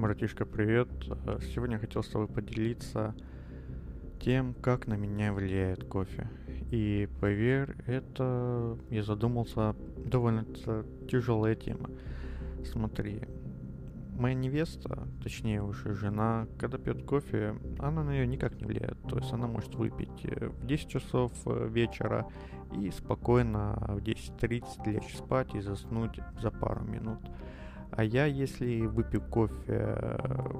Братишка, привет. Э, сегодня я хотел с тобой поделиться тем, как на меня влияет кофе. И поверь, это я задумался довольно тяжелая тема. Смотри, моя невеста, точнее уже жена, когда пьет кофе, она на нее никак не влияет. То есть она может выпить э, в 10 часов э, вечера и спокойно в 10.30 лечь спать и заснуть за пару минут. А я, если выпью кофе э,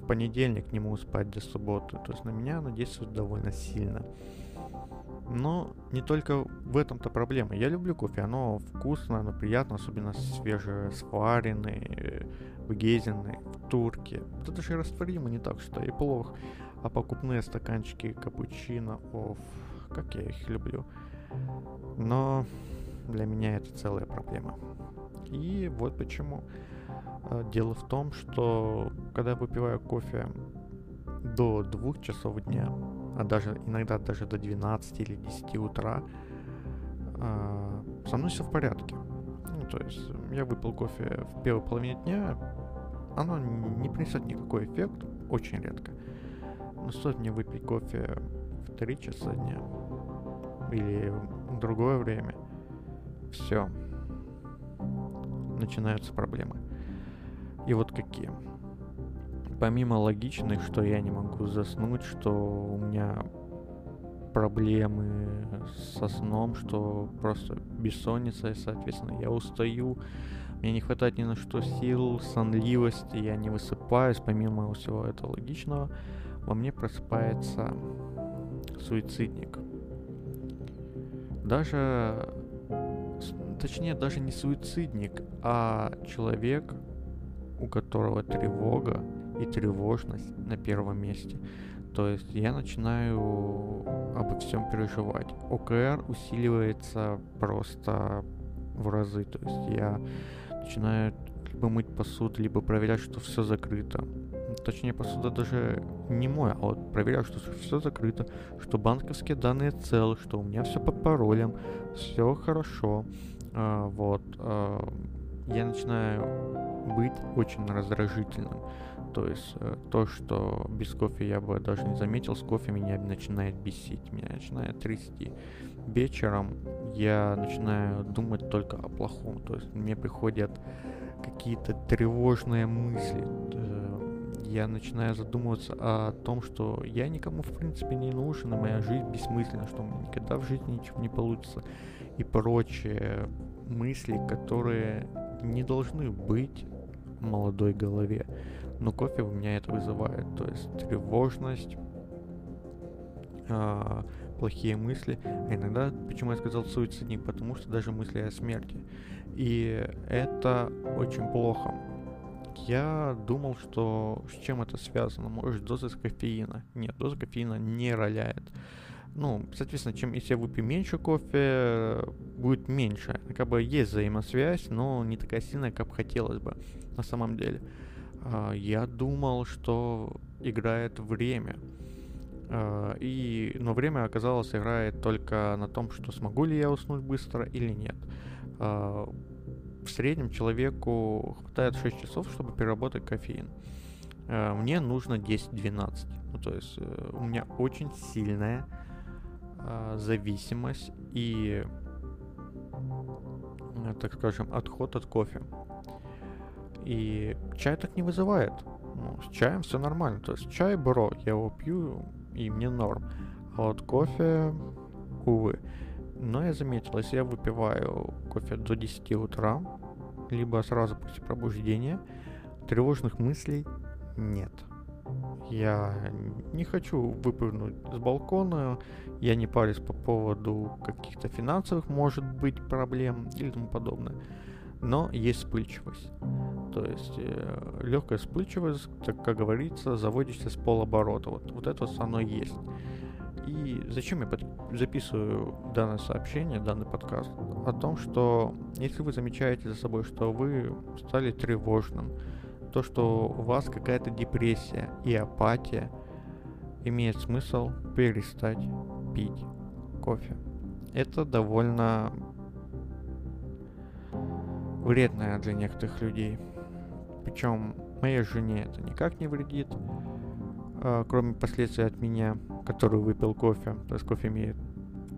в понедельник, не могу спать до субботы. То есть на меня она действует довольно сильно. Но не только в этом-то проблема. Я люблю кофе, оно вкусно, оно приятно, особенно свежее, сваренный, вгезенный, в турке. Это даже растворимо не так, что и плохо. А покупные стаканчики капучино, оф, как я их люблю. Но для меня это целая проблема. И вот почему. А, дело в том, что когда выпиваю кофе до двух часов дня, а даже иногда даже до 12 или 10 утра, а, со мной все в порядке. Ну, то есть я выпил кофе в первой половине дня, оно не принесет никакой эффект, очень редко. Но стоит мне выпить кофе в 3 часа дня или в другое время, все, начинаются проблемы. И вот какие. Помимо логичных, что я не могу заснуть, что у меня проблемы со сном, что просто бессонница, и, соответственно, я устаю, мне не хватает ни на что сил, сонливости, я не высыпаюсь, помимо всего этого логичного, во мне просыпается суицидник. Даже точнее даже не суицидник, а человек, у которого тревога и тревожность на первом месте. То есть я начинаю обо всем переживать. ОКР усиливается просто в разы. То есть я начинаю либо мыть посуду, либо проверять, что все закрыто. Точнее, посуда даже не моя, а вот проверяю, что все закрыто, что банковские данные целы, что у меня все под паролем, все хорошо. А, вот. А, я начинаю быть очень раздражительным. То есть э, то, что без кофе я бы даже не заметил, с кофе меня начинает бесить, меня начинает трясти. Вечером я начинаю думать только о плохом. То есть мне приходят какие-то тревожные мысли. Я начинаю задумываться о том, что я никому в принципе не нужен, и моя жизнь бессмысленна, что у меня никогда в жизни ничего не получится и прочие мысли, которые не должны быть в молодой голове. Но кофе у меня это вызывает. То есть тревожность, э, плохие мысли. А иногда, почему я сказал суицидник, потому что даже мысли о смерти. И это очень плохо. Я думал, что с чем это связано? Может, доза кофеина? Нет, доза кофеина не роляет ну, соответственно, чем если я выпью меньше кофе, будет меньше. Как бы есть взаимосвязь, но не такая сильная, как хотелось бы на самом деле. А, я думал, что играет время. А, и, но время оказалось играет только на том, что смогу ли я уснуть быстро или нет. В среднем человеку хватает 6 часов, чтобы переработать кофеин. Мне нужно 10-12. Ну, то есть э, у меня очень сильная э, зависимость и, э, так скажем, отход от кофе. И чай так не вызывает. Ну, с чаем все нормально. То есть чай бро, я его пью, и мне норм. А вот кофе, увы. Но я заметил, если я выпиваю кофе до 10 утра, либо сразу после пробуждения, тревожных мыслей нет. Я не хочу выпрыгнуть с балкона, я не парюсь по поводу каких-то финансовых, может быть, проблем или тому подобное. Но есть вспыльчивость. То есть э, легкая вспыльчивость, так как говорится, заводишься с полоборота. Вот, вот это вот оно есть. И зачем я под... записываю данное сообщение, данный подкаст? О том, что если вы замечаете за собой, что вы стали тревожным, то, что у вас какая-то депрессия и апатия, имеет смысл перестать пить кофе. Это довольно вредное для некоторых людей. Причем Моей жене это никак не вредит, э, кроме последствий от меня, который выпил кофе. То есть кофе имеет,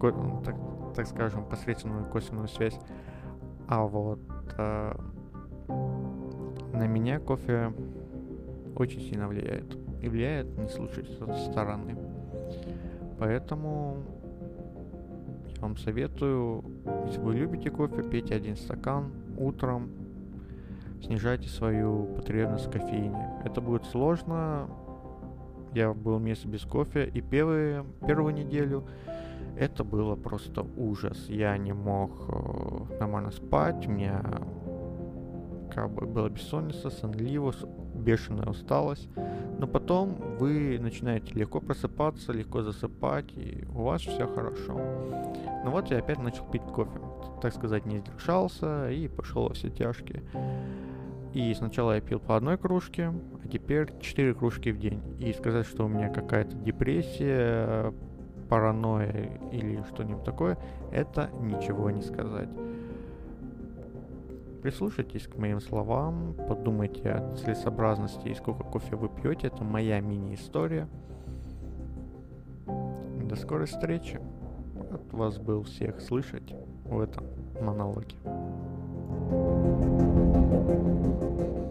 ко- ну, так, так скажем, посредственную косвенную связь. А вот э, на меня кофе очень сильно влияет. И влияет не с лучшей стороны. Поэтому я вам советую, если вы любите кофе, пейте один стакан утром, снижайте свою потребность в кофеине. Это будет сложно. Я был месяц без кофе, и первые, первую неделю это было просто ужас. Я не мог э, нормально спать, у меня как бы была бессонница, сонливость, бешеная усталость. Но потом вы начинаете легко просыпаться, легко засыпать, и у вас все хорошо. Ну вот я опять начал пить кофе. Так сказать, не сдержался и пошел во все тяжкие. И сначала я пил по одной кружке, а теперь 4 кружки в день. И сказать, что у меня какая-то депрессия, паранойя или что-нибудь такое, это ничего не сказать. Прислушайтесь к моим словам, подумайте о целесообразности и сколько кофе вы пьете. Это моя мини-история. До скорой встречи. От вас был всех слышать в этом монологе. thank you Thank you.